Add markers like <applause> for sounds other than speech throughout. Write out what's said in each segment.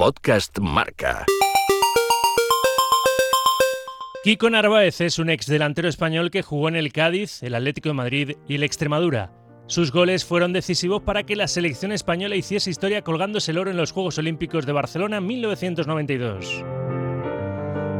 Podcast Marca. Kiko Narváez es un ex delantero español que jugó en el Cádiz, el Atlético de Madrid y el Extremadura. Sus goles fueron decisivos para que la selección española hiciese historia colgándose el oro en los Juegos Olímpicos de Barcelona en 1992.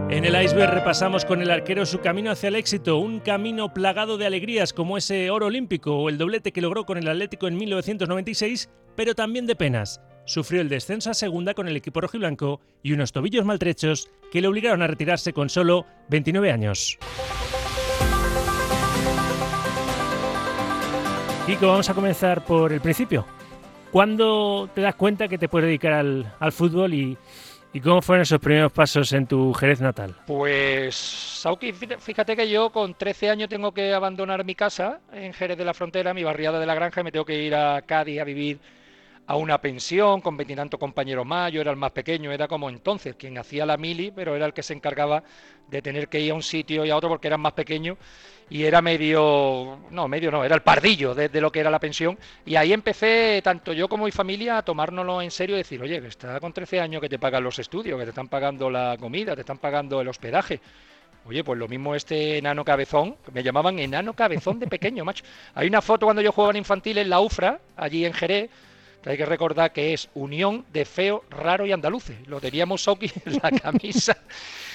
En el iceberg repasamos con el arquero su camino hacia el éxito, un camino plagado de alegrías como ese oro olímpico o el doblete que logró con el Atlético en 1996, pero también de penas. Sufrió el descenso a segunda con el equipo rojiblanco y unos tobillos maltrechos que le obligaron a retirarse con solo 29 años. Kiko, vamos a comenzar por el principio. ¿Cuándo te das cuenta que te puedes dedicar al, al fútbol y, ¿Y cómo fueron esos primeros pasos en tu Jerez natal? Pues, Sauki, fíjate que yo con 13 años tengo que abandonar mi casa en Jerez de la Frontera, mi barriada de la granja, y me tengo que ir a Cádiz a vivir a una pensión con veintitantos compañeros más, yo era el más pequeño, era como entonces, quien hacía la mili, pero era el que se encargaba de tener que ir a un sitio y a otro porque eran más pequeños y era medio, no, medio no, era el pardillo de, lo que era la pensión y ahí empecé, tanto yo como mi familia, a tomárnoslo en serio y decir, oye, que está con 13 años que te pagan los estudios, que te están pagando la comida, te están pagando el hospedaje. Oye, pues lo mismo este enano cabezón, me llamaban enano cabezón de pequeño, macho. Hay una foto cuando yo jugaba en infantil en la UFRA, allí en Jerez, hay que recordar que es Unión de Feo, Raro y Andaluces. Lo teníamos Soki <laughs> en la camisa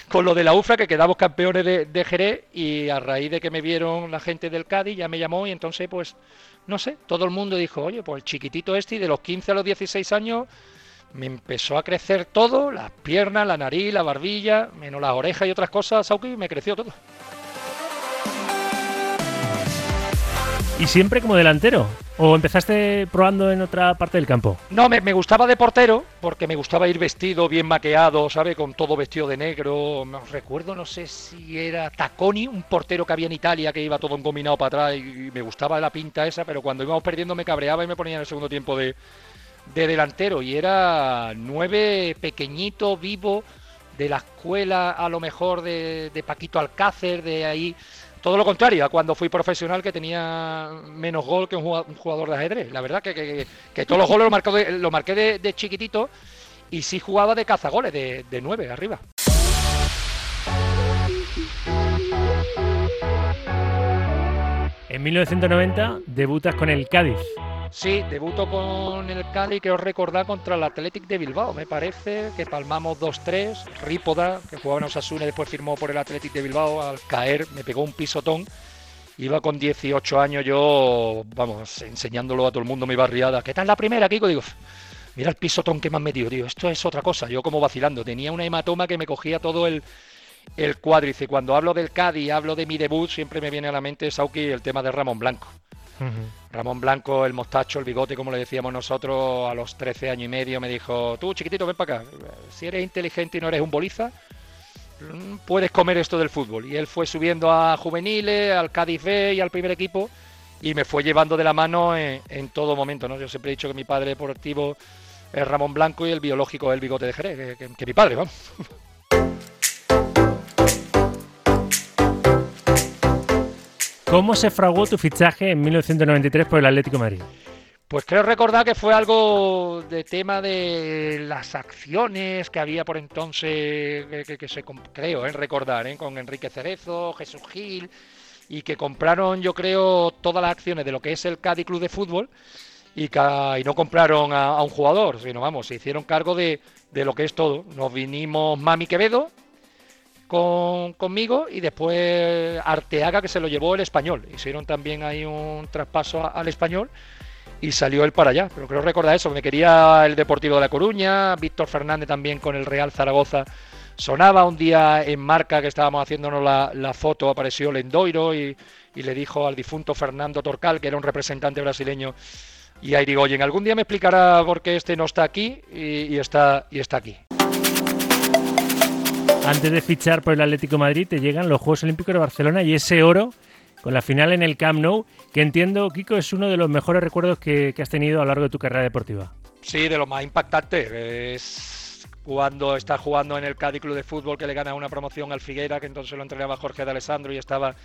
con lo de la UFRA, que quedamos campeones de, Jerez, y a raíz de que me vieron la gente del Cádiz, ya me llamó y entonces, pues, no sé, todo el mundo dijo, oye, pues el chiquitito este, y de los 15 a los 16 años, me empezó a crecer todo, las piernas, la nariz, la barbilla, menos las orejas y otras cosas, Sauki, me creció todo. ¿Y siempre como delantero? ¿O empezaste probando en otra parte del campo? No, me, gustaba de portero, porque me gustaba ir vestido, bien maqueado, ¿sabe? Con todo vestido de negro. No recuerdo, no sé si era Taconi, un portero que había en Italia que iba todo engominado para atrás y me gustaba la pinta esa, pero cuando íbamos perdiendo me cabreaba y me ponía en el segundo tiempo de, delantero. Y era nueve, pequeñito, vivo, de la escuela a lo mejor de, de Paquito Alcácer, de ahí todo lo contrario a cuando fui profesional que tenía menos gol que un jugador de ajedrez. La verdad que, todos los goles lo, lo marqué de, chiquitito y sí jugaba de cazagoles, de, de nueve arriba. En 1990 debutas con el Cádiz. Sí, debuto con el Cádiz, que os recordar contra el Athletic de Bilbao. Me parece que palmamos 2-3. Rípoda, que jugaba en Osasuna después firmó por el Athletic de Bilbao, al caer me pegó un pisotón. Iba con 18 años yo, vamos, enseñándolo a todo el mundo mi barriada. ¿Qué tal la primera, Kiko? Digo, mira el pisotón que me han metido, tío. Esto es otra cosa. Yo como vacilando. Tenía una hematoma que me cogía todo el, el cuádrice. Cuando hablo del Cádiz, hablo de mi debut, siempre me viene a la mente, Sauki, el tema de Ramón Blanco. Ramón Blanco, el mostacho, el bigote, como le decíamos nosotros, a los 13 años y medio, me dijo, tú chiquitito, ven para acá, si eres inteligente y no eres un boliza, puedes comer esto del fútbol. Y él fue subiendo a juveniles, al Cádiz B y al primer equipo, y me fue llevando de la mano en, todo momento. ¿no? Yo siempre he dicho que mi padre deportivo es Ramón Blanco y el biológico es el bigote de Jerez, que mi padre, vamos. <laughs> ¿Cómo se fraguó tu fichaje en 1993 por el Atlético Madrid? Pues creo recordar que fue algo de tema de las acciones que había por entonces, que, se creo, en recordar, ¿eh? con Enrique Cerezo, Jesús Gil, y que compraron, yo creo, todas las acciones de lo que es el Cádiz Club de Fútbol y, no compraron a, un jugador, sino vamos, se hicieron cargo de lo que es todo. Nos vinimos Mami Quevedo, con, conmigo y después Arteaga que se lo llevó el español. Hicieron también ahí un traspaso al español y salió él para allá. Pero creo recordar eso, me quería el Deportivo de La Coruña, Víctor Fernández también con el Real Zaragoza. Sonaba un día en marca que estábamos haciéndonos la, foto, apareció Lendoiro y, y, le dijo al difunto Fernando Torcal, que era un representante brasileño, y oye, algún día me explicará por qué este no está aquí y, está, y está aquí. Antes de fichar por el Atlético Madrid, te llegan los Juegos Olímpicos de Barcelona y ese oro con la final en el Camp Nou, que entiendo, Kiko, es uno de los mejores recuerdos que, has tenido a lo largo de tu carrera deportiva. Sí, de lo más impactante. Es cuando estás jugando en el Cádiz Club de Fútbol que le gana una promoción al Figuera, que entonces lo entrenaba Jorge de Alessandro y estaba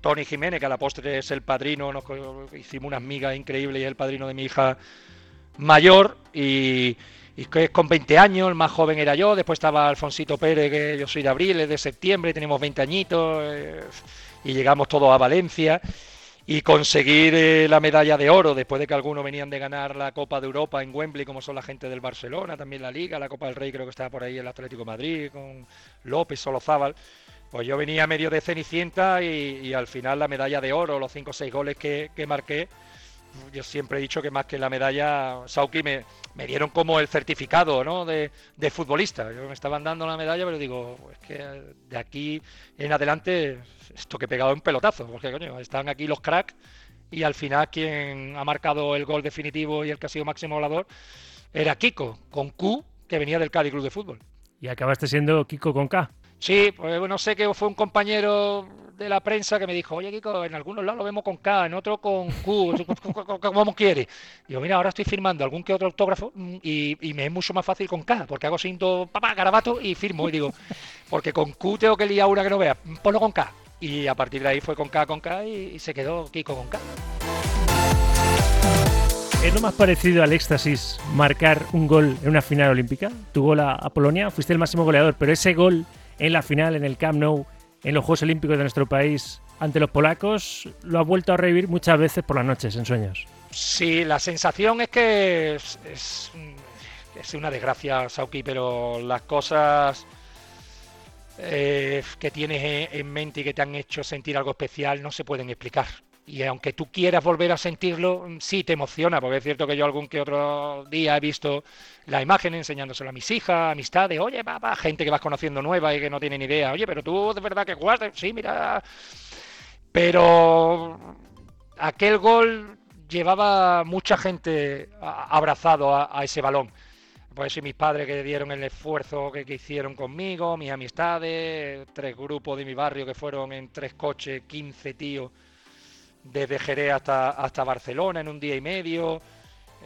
Tony Jiménez, que a la postre es el padrino. Nos hicimos unas migas increíbles y es el padrino de mi hija mayor. Y y que con 20 años, el más joven era yo, después estaba Alfonsito Pérez, que yo soy de abril, es de septiembre, tenemos 20 añitos, eh, y llegamos todos a Valencia, y conseguir eh, la medalla de oro, después de que algunos venían de ganar la Copa de Europa en Wembley, como son la gente del Barcelona, también la Liga, la Copa del Rey creo que estaba por ahí el Atlético Madrid, con López, Solozábal, pues yo venía medio de Cenicienta y, al final la medalla de oro, los 5 o 6 goles que, que marqué, yo siempre he dicho que más que la medalla, Sauki me, me dieron como el certificado ¿no? de, futbolista. Yo me estaban dando la medalla, pero digo, es que de aquí en adelante, esto que he pegado en pelotazo, porque coño, están aquí los cracks y al final quien ha marcado el gol definitivo y el que ha sido máximo volador era Kiko, con Q, que venía del Cádiz Club de Fútbol. Y acabaste siendo Kiko con K. Sí, pues no sé que fue un compañero de la prensa que me dijo, oye Kiko, en algunos lados lo vemos con K, en otro con Q, <laughs> como quiere. Digo, mira, ahora estoy firmando algún que otro autógrafo mm, y, me es mucho más fácil con K, porque hago cinto, papá, garabato y firmo. Y digo, porque con Q tengo que liar una que no vea, ponlo con K. Y a partir de ahí fue con K, con K y, se quedó Kiko con K. ¿Es lo más parecido al éxtasis marcar un gol en una final olímpica? Tu gol a Polonia, fuiste el máximo goleador, pero ese gol en la final, en el Camp Nou, en los Juegos Olímpicos de nuestro país ante los polacos, lo ha vuelto a revivir muchas veces por las noches, en sueños. Sí, la sensación es que es, es, una desgracia, Sauki, pero las cosas eh, que tienes en mente y que te han hecho sentir algo especial no se pueden explicar y aunque tú quieras volver a sentirlo, mm, sí te emociona, porque es cierto que yo algún que otro día he visto la imagen enseñándoselo a mis hijas, amistades, oye, papá, gente que vas conociendo nueva y que no tiene ni idea, oye, pero tú de verdad que jugaste, sí, mira. Pero aquel gol llevaba mucha gente abrazado a, ese balón. Pues sí, mis padres que dieron el esfuerzo que, que, hicieron conmigo, mis amistades, tres grupos de mi barrio que fueron en tres coches, 15 tíos desde Jerez hasta, hasta Barcelona en un día y medio,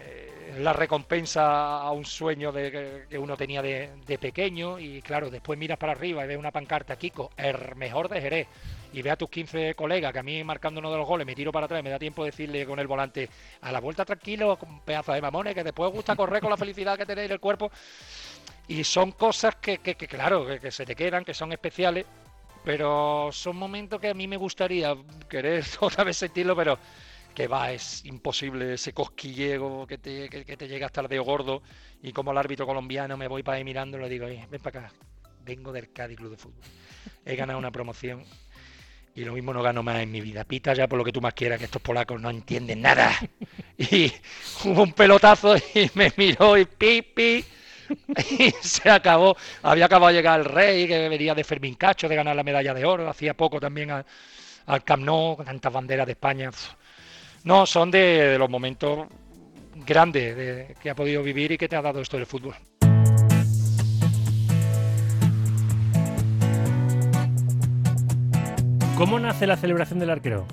eh, la recompensa a un sueño de, que uno tenía de, pequeño. Y claro, después miras para arriba y ves una pancarta, Kiko, el mejor de Jerez, y ve a tus 15 colegas que a mí marcando uno de los goles me tiro para atrás me da tiempo de decirle con el volante a la vuelta tranquilo, con pedazo de mamones, que después gusta correr con la felicidad que tenéis en el cuerpo. Y son cosas que, que, claro, que se te quedan, que son especiales pero son momentos que a mí me gustaría querer <laughs> otra vez sentirlo, pero que va, es imposible ese cosquillego que te, llega hasta el dedo gordo y como el árbitro colombiano me voy para ahí mirando le digo, ven para acá, vengo del Cádiz Club de Fútbol, he ganado una promoción y lo mismo no gano más en mi vida. Pita ya por lo que tú más quieras, que estos polacos no entienden nada. <laughs> Y hubo un pelotazo y me miró y pipi. <laughs> y se acabó. Había acabado de llegar el rey, que venía de Fermín Cacho, de ganar la medalla de oro. Hacía poco también al, Camp Nou, con tantas banderas de España. No, son de, los momentos grandes que ha podido vivir y que te ha dado esto del fútbol. ¿Cómo nace la celebración del arquero?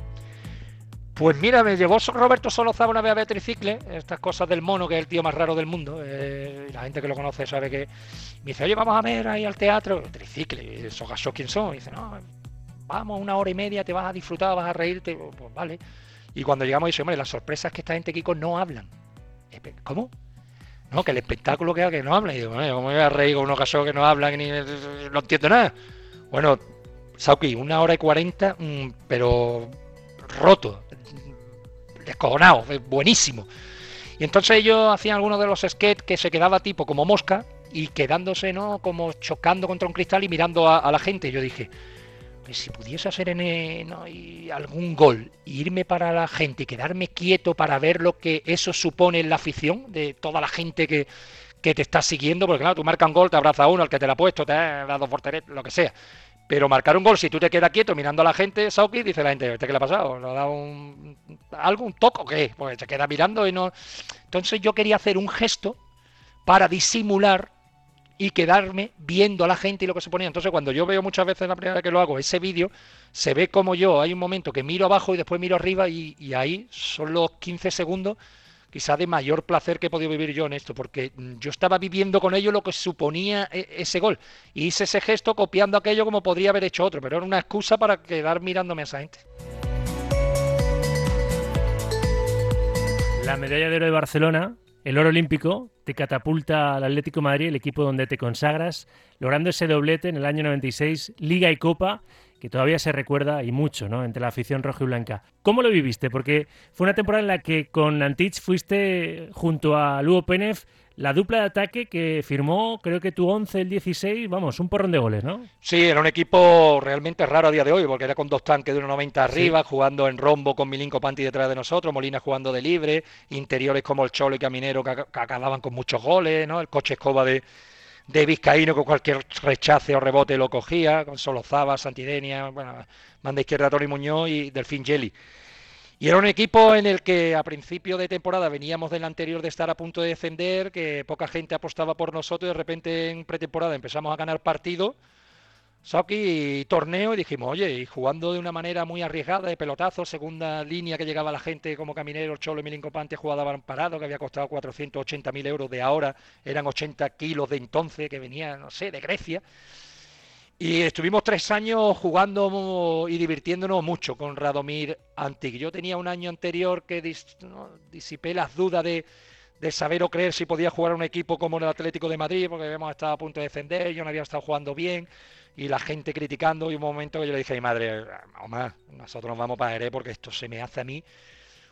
Pues mira, me llevó Roberto Solozaba una vez a Beatriz Cicle, estas cosas del mono, que es el tío más raro del mundo. Eh, la gente que lo conoce sabe que. Me dice, oye, vamos a ver ahí al teatro. Tricicle, esos gasos quién son. Y dice, no, vamos una hora y media, te vas a disfrutar, vas a reírte. Pues, pues vale. Y cuando llegamos, dice, hombre, la sorpresa es que esta gente, Kiko, no hablan. ¿Cómo? No, que el espectáculo que que no hablan. Y digo, ¿cómo me voy a reír con unos gasos que no hablan y no entiendo nada? Bueno, Sauki, una hora y cuarenta, mm, pero roto descojonado, buenísimo. Y entonces ellos hacían algunos de los sketches que se quedaba tipo como mosca y quedándose, ¿no? Como chocando contra un cristal y mirando a, la gente. Yo dije, pues si pudiese hacer en, eh, algún gol irme para la gente y quedarme quieto para ver lo que eso supone en la afición de toda la gente que, que te está siguiendo, porque claro, tú marcas un gol, te abraza uno, el que te la ha puesto, te ha dado porteret, lo que sea. Pero marcar un gol, si tú te quedas quieto mirando a la gente, Sauki, dice la gente, ¿este qué le ha pasado? ¿Le ha dado un, algo, un toque o qué? Pues se queda mirando y no... Entonces yo quería hacer un gesto para disimular y quedarme viendo a la gente y lo que se ponía. Entonces cuando yo veo muchas veces la primera vez que lo hago ese vídeo, se ve como yo, hay un momento que miro abajo y después miro arriba y, ahí son los 15 segundos quizá de mayor placer que he podido vivir yo en esto, porque mm, yo estaba viviendo con ello lo que suponía e, ese gol. Y hice ese gesto copiando aquello como podría haber hecho otro, pero era una excusa para quedar mirándome a esa gente. La medalla de oro de Barcelona, el oro olímpico, te catapulta al Atlético Madrid, el equipo donde te consagras, logrando ese doblete en el año 96, Liga y Copa, que todavía se recuerda y mucho, ¿no? Entre la afición roja y blanca. ¿Cómo lo viviste? Porque fue una temporada en la que con Antich fuiste junto a Lugo Penef la dupla de ataque que firmó, creo que tu 11, el 16, vamos, un porrón de goles, ¿no? Sí, era un equipo realmente raro a día de hoy, porque era con dos tanques de 1,90 arriba, jugando en rombo con Milinko Panti detrás de nosotros, Molina jugando de libre, interiores como el Cholo y Caminero que, acababan con muchos goles, ¿no? El coche escoba de, de Vizcaíno con cualquier rechace o rebote lo cogía, con Solozaba, Santidenia, bueno, manda izquierda Tony Muñoz y Delfín Jelly. Y era un equipo en el que a principio de temporada veníamos del anterior de estar a punto de descender, que poca gente apostaba por nosotros y de repente en pretemporada empezamos a ganar partido, Sauki y torneo y dijimos, oye, y jugando de una manera muy arriesgada de pelotazo, segunda línea que llegaba la gente como Caminero, Cholo y Milinko Pante jugaban parado, que había costado 480.000 euros de ahora, eran 80 kilos de entonces, que venía, no sé, de Grecia. Y estuvimos tres años jugando y divirtiéndonos mucho con Radomir Antic. Yo tenía un año anterior que disipé las dudas de, saber o creer si podía jugar a un equipo como el Atlético de Madrid, porque habíamos estado a punto de defender, yo no había estado jugando bien, y la gente criticando, y un momento que yo le dije a mi madre, Omar, nosotros nos vamos para Jerez porque esto se me hace a mí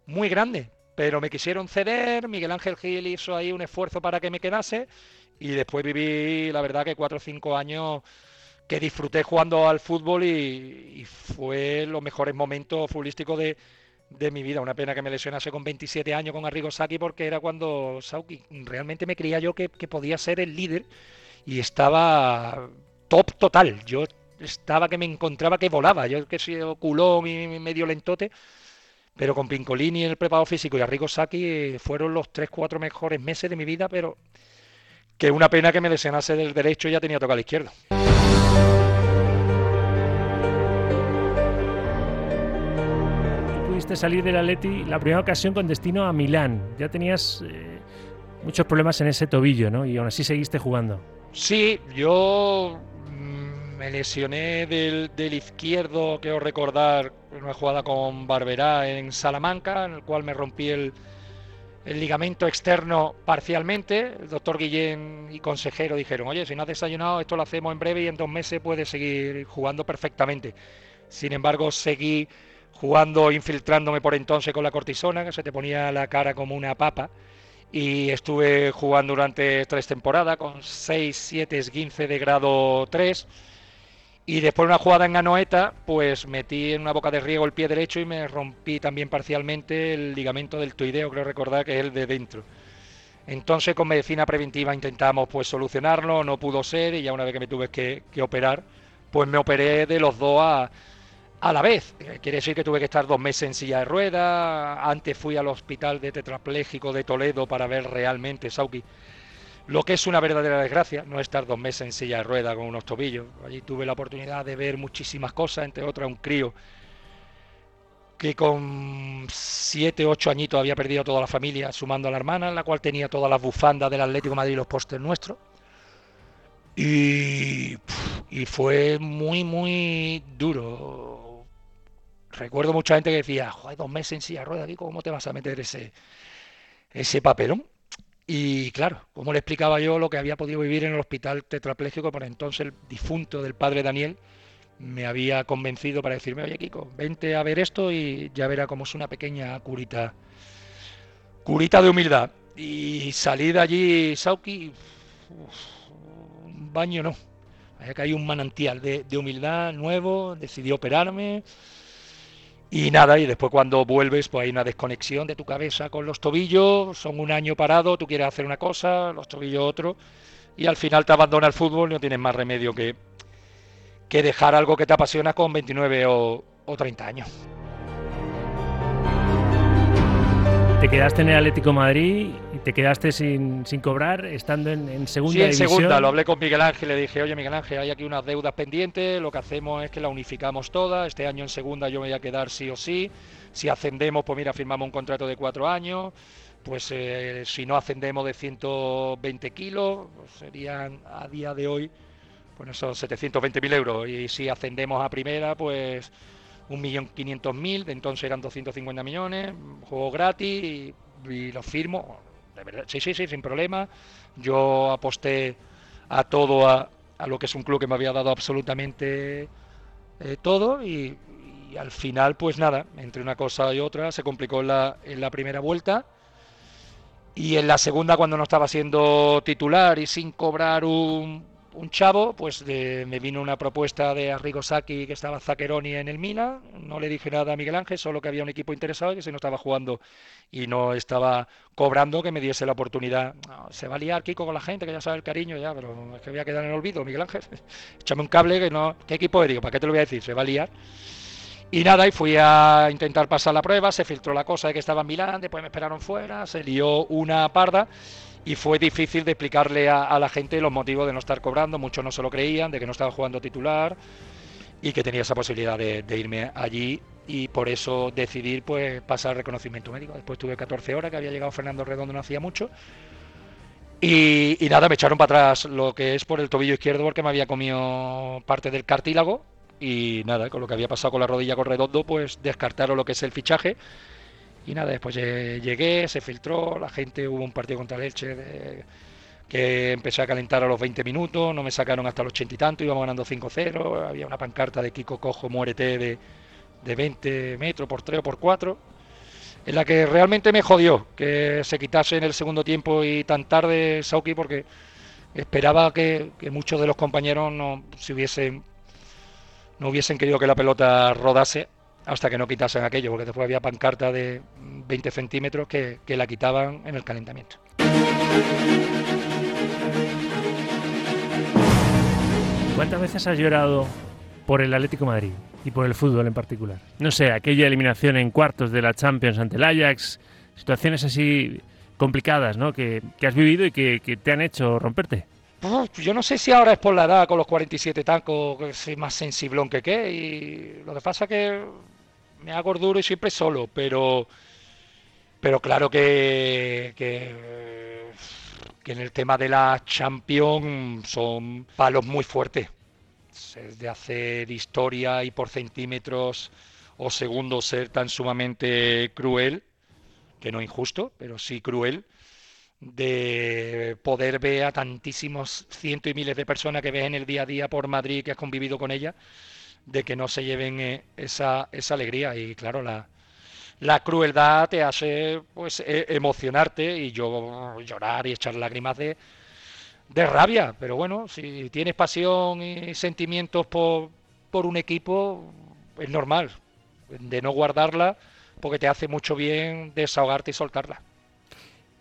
muy grande. Pero me quisieron ceder, Miguel Ángel Gil hizo ahí un esfuerzo para que me quedase, y después viví, la verdad, que cuatro o cinco años que disfruté jugando al fútbol y, fue los mejores momentos futbolísticos de, mi vida. Una pena que me lesionase con 27 años con Arrigo Saki porque era cuando Sauki realmente me creía yo que, podía ser el líder y estaba top total. Yo estaba que me encontraba que volaba. Yo que soy culón y medio lentote. Pero con Pincolini, el preparado físico y Arrigo Saki fueron los 3-4 mejores meses de mi vida, pero que una pena que me lesionase del derecho y ya tenía tocar el izquierdo. Pudiste salir del Atleti la primera ocasión con destino a Milán. Ya tenías eh, muchos problemas en ese tobillo, ¿no? Y aún así seguiste jugando. Sí, yo mm, me lesioné del, del izquierdo, quiero recordar, una jugada con Barberá en Salamanca, en el cual me rompí el, el ligamento externo parcialmente. El doctor Guillén y consejero dijeron, oye, si no has desayunado, esto lo hacemos en breve y en dos meses puedes seguir jugando perfectamente. Sin embargo, seguí jugando, infiltrándome por entonces con la cortisona, que se te ponía la cara como una papa. Y estuve jugando durante tres temporadas con 6, 7 15 de grado 3 y después de una jugada en Anoeta, pues metí en una boca de riego el pie derecho y me rompí también parcialmente el ligamento del toideo, creo recordar que es el de dentro. Entonces con medicina preventiva intentamos pues solucionarlo, no pudo ser y ya una vez que me tuve que, operar, pues me operé de los dos a, a la vez. Quiere decir que tuve que estar dos meses en silla de ruedas. Antes fui al hospital de tetrapléjico de Toledo para ver realmente, Sauki, lo que es una verdadera desgracia, no estar dos meses en silla de rueda con unos tobillos. Allí tuve la oportunidad de ver muchísimas cosas, entre otras un crío que con siete, ocho añitos había perdido toda la familia, sumando a la hermana, la cual tenía todas las bufandas del Atlético Madrid y los postes nuestros. Y fue muy, muy duro. Recuerdo mucha gente que decía, joder, dos meses en silla rueda, ¿cómo te vas a meter ese, ese papelón? Y claro, como le explicaba yo lo que había podido vivir en el hospital tetrapléjico, por entonces el difunto del padre Daniel me había convencido para decirme, oye Kiko, vente a ver esto y ya verá cómo es una pequeña curita, curita de humildad. Y salí de allí, Sauki, un baño no, había caído un manantial de, de humildad nuevo, decidí operarme y nada, y después cuando vuelves, pues hay una desconexión de tu cabeza con los tobillos, son un año parado, tú quieres hacer una cosa, los tobillos otro, y al final te abandona el fútbol no tienes más remedio que, que dejar algo que te apasiona con 29 o, o 30 años. Te quedaste en el Atlético Madrid te quedaste sin, sin cobrar, estando en, en segunda sí, en segunda. Lo hablé con Miguel Ángel, le dije, oye Miguel Ángel, hay aquí unas deudas pendientes, lo que hacemos es que la unificamos toda. Este año en segunda yo me voy a quedar sí o sí. Si ascendemos, pues mira, firmamos un contrato de cuatro años. Pues eh, si no ascendemos de 120 kilos, pues serían a día de hoy, pues esos 720.000 euros. Y si ascendemos a primera, pues 1.500.000, de entonces eran 250 millones, juego gratis y, lo firmo, Sí, sí, sí, sin problema. Yo aposté a todo, a, lo que es un club que me había dado absolutamente eh, todo y, al final, pues nada, entre una cosa y otra, se complicó la, en la primera vuelta. Y en la segunda, cuando no estaba siendo titular y sin cobrar un, un chavo, pues me vino una propuesta de Arrigo Saki que estaba Zaccheroni en el Mina. No le dije nada a Miguel Ángel, solo que había un equipo interesado y que se no estaba jugando y no estaba cobrando, que me diese la oportunidad. se va a liar Kiko con la gente, que ya sabe el cariño, ya, pero es que voy a quedar en olvido, Miguel Ángel. <laughs> Échame un cable que no. ¿Qué equipo es? ¿para qué te lo voy a decir? Se va a liar. Y nada, y fui a intentar pasar la prueba, se filtró la cosa de que estaba en Milán, después me esperaron fuera, se lió una parda y fue difícil de explicarle a, la gente los motivos de no estar cobrando, muchos no se lo creían, de que no estaba jugando titular y que tenía esa posibilidad de, irme allí y por eso decidir pues pasar reconocimiento médico. Después tuve 14 horas, que había llegado Fernando Redondo no hacía mucho. Y, y, nada, me echaron para atrás lo que es por el tobillo izquierdo porque me había comido parte del cartílago y nada, con lo que había pasado con la rodilla con Redondo, pues descartaron lo que es el fichaje y nada, después llegué, se filtró, la gente, hubo un partido contra el Elche que empecé a calentar a los 20 minutos, no me sacaron hasta los 80 y tanto, íbamos ganando 5-0, había una pancarta de Kiko Cojo, muérete de, de 20 metros por 3 o por 4, en la que realmente me jodió que se quitase en el segundo tiempo y tan tarde Sauki porque esperaba que, que muchos de los compañeros no, se hubiesen, no hubiesen querido que la pelota rodase hasta que no quitasen aquello, porque después había pancarta de 20 centímetros que, la quitaban en el calentamiento. ¿Cuántas veces has llorado por el Atlético Madrid y por el fútbol en particular? No sé, aquella eliminación en cuartos de la Champions ante el Ajax, situaciones así complicadas, ¿no? Que, has vivido y que, que, te han hecho romperte. yo no sé si ahora es por la edad, con los 47 tacos, que soy más sensiblón que qué. Y lo que pasa que me hago duro y siempre solo, pero, pero claro que, que, en el tema de la Champions son palos muy fuertes. Es de hacer historia y por centímetros o segundos ser tan sumamente cruel, que no injusto, pero sí cruel, de poder ver a tantísimos cientos y miles de personas que ves en el día a día por Madrid, que has convivido con ellas, de que no se lleven eh, esa, esa alegría. Y claro, la, la crueldad te hace pues e, emocionarte y yo llorar y echar lágrimas de, de rabia. Pero bueno, si tienes pasión y sentimientos por, por un equipo, es normal de no guardarla porque te hace mucho bien desahogarte y soltarla.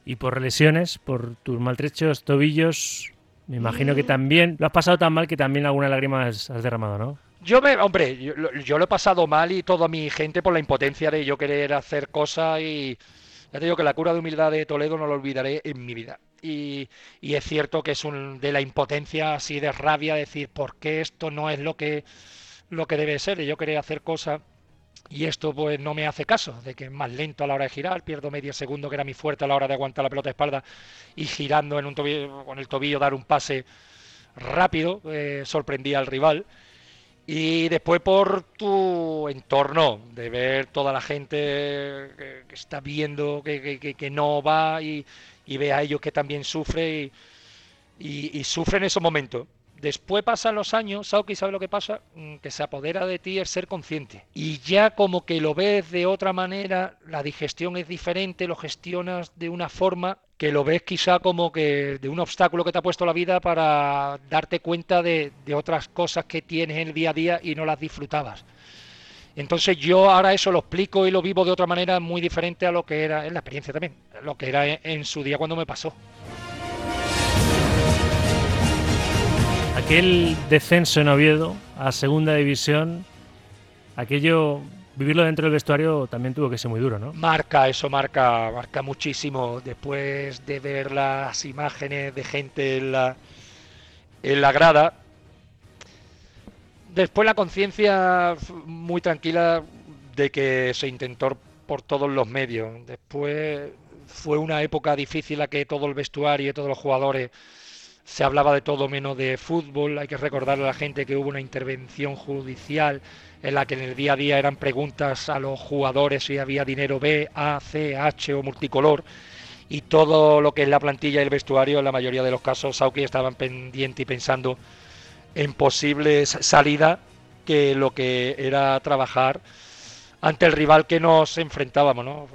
Y por lesiones, por tus maltrechos tobillos, me imagino que también lo has pasado tan mal que también alguna lágrima has derramado, ¿no? Yo me, hombre, yo, lo he pasado mal y toda mi gente por la impotencia de yo querer hacer cosas y ya te digo que la cura de humildad de Toledo no lo olvidaré en mi vida. Y, es cierto que es un de la impotencia así de rabia decir por qué esto no es lo que lo que debe ser. Y yo quería hacer cosas y esto pues no me hace caso, de que es más lento a la hora de girar, pierdo medio segundo que era mi fuerte a la hora de aguantar la pelota de espalda y girando en un tobillo, con el tobillo dar un pase rápido, eh, sorprendía al rival. Y después por tu entorno, de ver toda la gente que, está viendo que, que, no va y, y, ve a ellos que también sufre y, y, sufre en esos momentos. Después pasan los años, Sauki sabe lo que pasa, mm, que se apodera de ti el ser consciente. Y ya como que lo ves de otra manera, la digestión es diferente, lo gestionas de una forma que lo ves quizá como que de un obstáculo que te ha puesto la vida para darte cuenta de, otras cosas que tienes en el día a día y no las disfrutabas. Entonces yo ahora eso lo explico y lo vivo de otra manera muy diferente a lo que era en la experiencia también, lo que era en, su día cuando me pasó. Aquel descenso en Oviedo a segunda división, aquello vivirlo dentro del vestuario también tuvo que ser muy duro, ¿no? Marca, eso marca, marca muchísimo. Después de ver las imágenes de gente en la, en la grada, después la conciencia muy tranquila de que se intentó por todos los medios. Después fue una época difícil a que todo el vestuario y todos los jugadores se hablaba de todo menos de fútbol. Hay que recordarle a la gente que hubo una intervención judicial en la que en el día a día eran preguntas a los jugadores si había dinero B, A, C, H o multicolor y todo lo que es la plantilla y el vestuario, en la mayoría de los casos, Sauki estaban pendientes y pensando en posibles salidas que lo que era trabajar ante el rival que nos enfrentábamos, ¿no?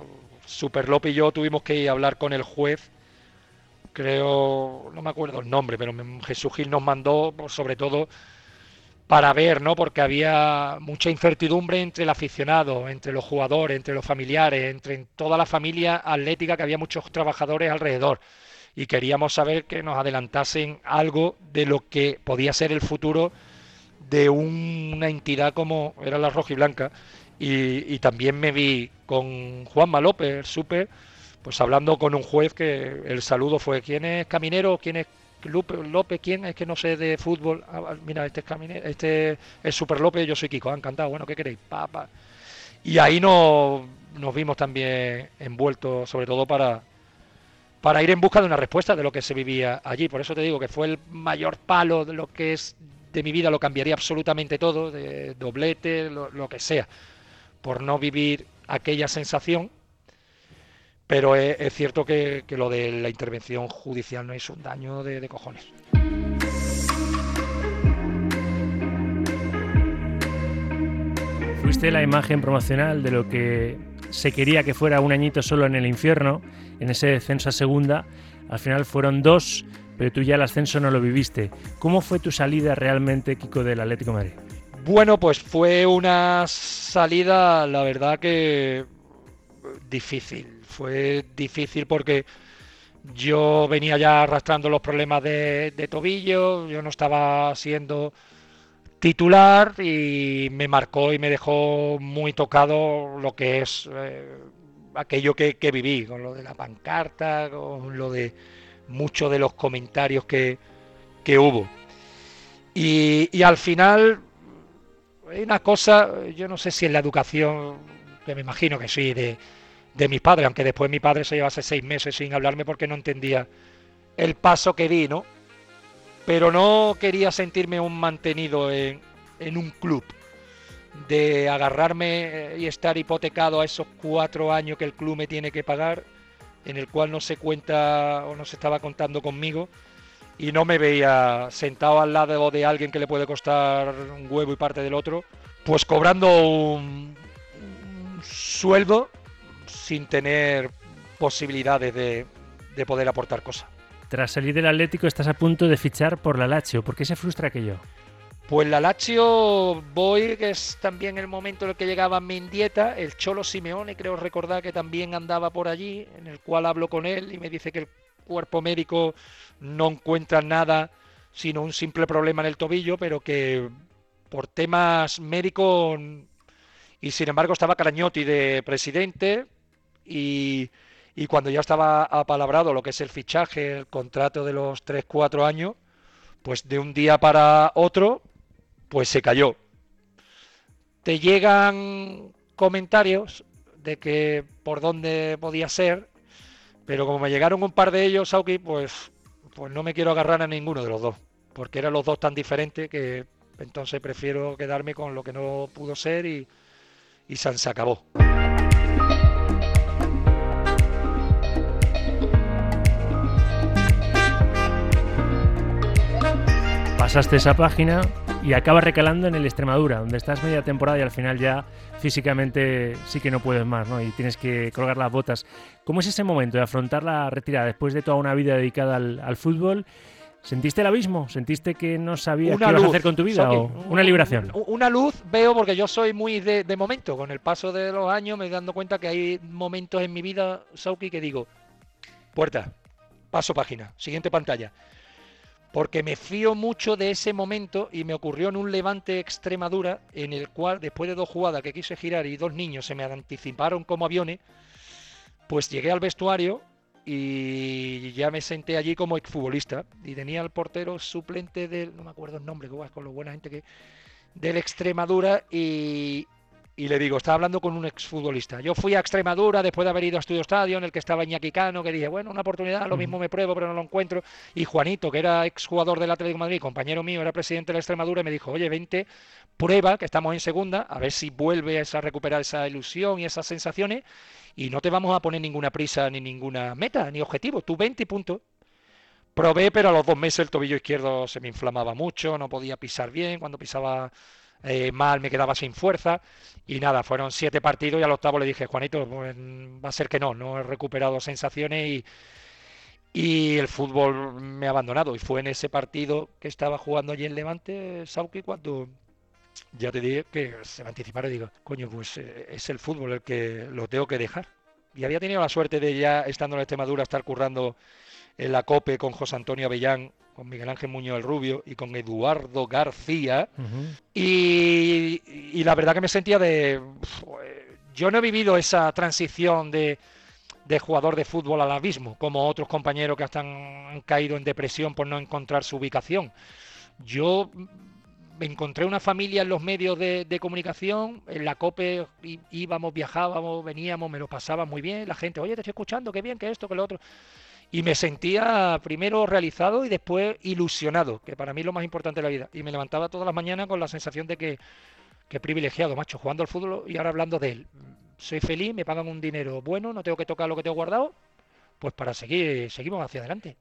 Super y yo tuvimos que hablar con el juez, creo, no me acuerdo el nombre, pero Jesús Gil nos mandó, pues, sobre todo, para ver, ¿no? Porque había mucha incertidumbre entre el aficionado, entre los jugadores, entre los familiares, entre toda la familia atlética, que había muchos trabajadores alrededor. Y queríamos saber que nos adelantasen algo de lo que podía ser el futuro de una entidad como era la Roja y. Y, también me vi con Juanma López, el súper, pues hablando con un juez que el saludo fue ¿quién es Caminero? ¿quién es López? ¿quién? Es que no sé de fútbol. Ah, ah, mira, este es Caminero, este es Super López, yo soy Kiko, ah, encantado. Bueno, ¿qué queréis? Pa, Y ahí nos, nos vimos también envueltos, sobre todo para, para ir en busca de una respuesta de lo que se vivía allí. Por eso te digo que fue el mayor palo de lo que es de mi vida, lo cambiaría absolutamente todo, de doblete, lo que sea por no vivir aquella sensación, pero es, cierto que, lo de la intervención judicial no es un daño de, cojones. Fuiste la imagen promocional de lo que se quería que fuera un añito solo en el infierno, en ese descenso a segunda. Al final fueron dos, pero tú ya el ascenso no lo viviste. ¿Cómo fue tu salida realmente, Kiko, del Atlético de Madrid? Bueno, pues fue una salida, la verdad que difícil. Fue difícil porque yo venía ya arrastrando los problemas de, tobillo, yo no estaba siendo titular y me marcó y me dejó muy tocado lo que es eh, aquello que, viví, con lo de la pancarta, con lo de muchos de los comentarios que, hubo. y, al final hay una cosa, yo no sé si en la educación, que me imagino que sí, de, de mis padres, aunque después mi padre se llevase seis meses sin hablarme porque no entendía el paso que di, ¿no? Pero no quería sentirme un mantenido en, en un club, de agarrarme y estar hipotecado a esos cuatro años que el club me tiene que pagar, en el cual no se cuenta o no se estaba contando conmigo y no me veía sentado al lado de alguien que le puede costar un huevo y parte del otro, pues cobrando un, sueldo sin tener posibilidades de, poder aportar cosas. Tras salir del Atlético estás a punto de fichar por la Lazio. ¿Por qué se frustra aquello? Pues la Lazio voy, que es también el momento en el que llegaba dieta el Cholo Simeone, creo recordar que también andaba por allí, en el cual hablo con él y me dice que el cuerpo médico no encuentra nada sino un simple problema en el tobillo, pero que por temas médicos y sin embargo estaba Carañotti de presidente y, cuando ya estaba apalabrado lo que es el fichaje, el contrato de los 3-4 años, pues de un día para otro, pues se cayó. Te llegan comentarios de que por dónde podía ser pero como me llegaron un par de ellos, Sauki, pues, pues no me quiero agarrar a ninguno de los dos, porque eran los dos tan diferentes que entonces prefiero quedarme con lo que no pudo ser y, y se acabó. Pasaste esa página y acabas recalando en el Extremadura, donde estás media temporada y al final ya físicamente sí que no puedes más, ¿no? Y tienes que colgar las botas. ¿Cómo es ese momento de afrontar la retirada después de toda una vida dedicada al, fútbol? ¿Sentiste el abismo? ¿Sentiste que no sabías qué ibas a hacer con tu vida? o una liberación? Una luz veo porque yo soy muy de, de, momento. Con el paso de los años me dando cuenta que hay momentos en mi vida, Sauki, que digo, puerta, paso página, siguiente pantalla porque me fío mucho de ese momento y me ocurrió en un levante Extremadura en el cual después de dos jugadas que quise girar y dos niños se me anticiparon como aviones, pues llegué al vestuario y ya me senté allí como exfutbolista. Y tenía al portero suplente del, no me acuerdo el nombre, con lo buena gente que, del Extremadura y, y le digo, estaba hablando con un exfutbolista. Yo fui a Extremadura después de haber ido a Estudio Estadio, en el que estaba Iñaki Cano, que dije, bueno, una oportunidad, lo mismo me pruebo, pero no lo encuentro. Y Juanito, que era exjugador del Atlético de Madrid, compañero mío, era presidente de la Extremadura, y me dijo, oye, vente, prueba, que estamos en segunda, a ver si vuelves a recuperar esa ilusión y esas sensaciones, y no te vamos a poner ninguna prisa, ni ninguna meta, ni objetivo. Tú 20 puntos. Probé, pero a los dos meses el tobillo izquierdo se me inflamaba mucho, no podía pisar bien, cuando pisaba eh, mal, me quedaba sin fuerza y nada, fueron siete partidos y al octavo le dije, Juanito, pues, va a ser que no, no he recuperado sensaciones y, y el fútbol me ha abandonado. Y fue en ese partido que estaba jugando allí en Levante, Sauki, cuando ya te dije que se me anticiparon y digo, coño, pues eh, es el fútbol el que lo tengo que dejar. Y había tenido la suerte de ya estando en Extremadura estar currando en la COPE con José Antonio Avellán con Miguel Ángel Muñoz el Rubio y con Eduardo García. y, la verdad que me sentía de... Yo no he vivido esa transición de, de jugador de fútbol al abismo, como otros compañeros que hasta han, caído en depresión por no encontrar su ubicación. Yo me encontré una familia en los medios de, de, comunicación, en la COPE íbamos, viajábamos, veníamos, me lo pasaba muy bien, la gente, oye, te estoy escuchando, qué bien, que esto, que lo otro y me sentía primero realizado y después ilusionado, que para mí es lo más importante de la vida. Y me levantaba todas las mañanas con la sensación de que, que privilegiado, macho, jugando al fútbol y ahora hablando de él. Soy feliz, me pagan un dinero bueno, no tengo que tocar lo que tengo guardado, pues para seguir, seguimos hacia adelante.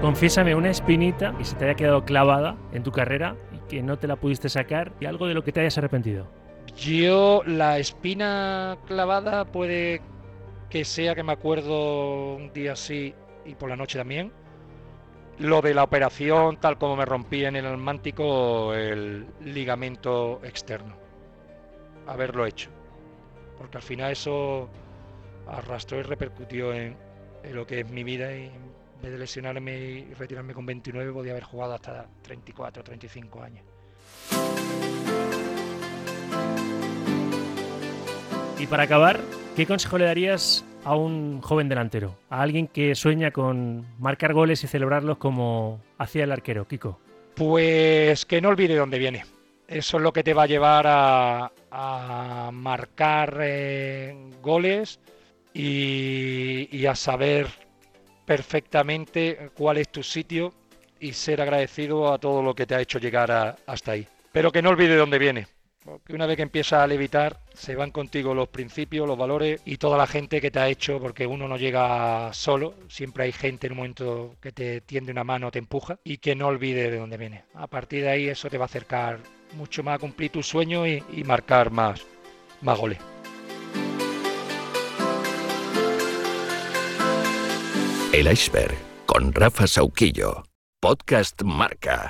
Confiésame una espinita que se te haya quedado clavada en tu carrera y que no te la pudiste sacar y algo de lo que te hayas arrepentido. Yo, la espina clavada puede que sea que me acuerdo un día así y por la noche también. Lo de la operación, tal como me rompí en el almántico, el ligamento externo. Haberlo hecho. Porque al final eso arrastró y repercutió en, lo que es mi vida y en vez de lesionarme y retirarme con 29 podía haber jugado hasta 34, 35 años. Y para acabar, ¿qué consejo le darías a un joven delantero? A alguien que sueña con marcar goles y celebrarlos como hacía el arquero, Kiko. Pues que no olvide dónde viene. Eso es lo que te va a llevar a, marcar eh, goles y, a saber perfectamente cuál es tu sitio y ser agradecido a todo lo que te ha hecho llegar hasta ahí. Pero que no olvide dónde viene, porque una vez que empiezas a levitar, se van contigo los principios, los valores y toda la gente que te ha hecho, porque uno no llega solo, siempre hay gente en un momento que te tiende una mano, te empuja y que no olvide de dónde viene. A partir de ahí eso te va a acercar mucho más a cumplir tu sueño y, y marcar más, más goles. El iceberg con Rafa Sauquillo. Podcast Marca.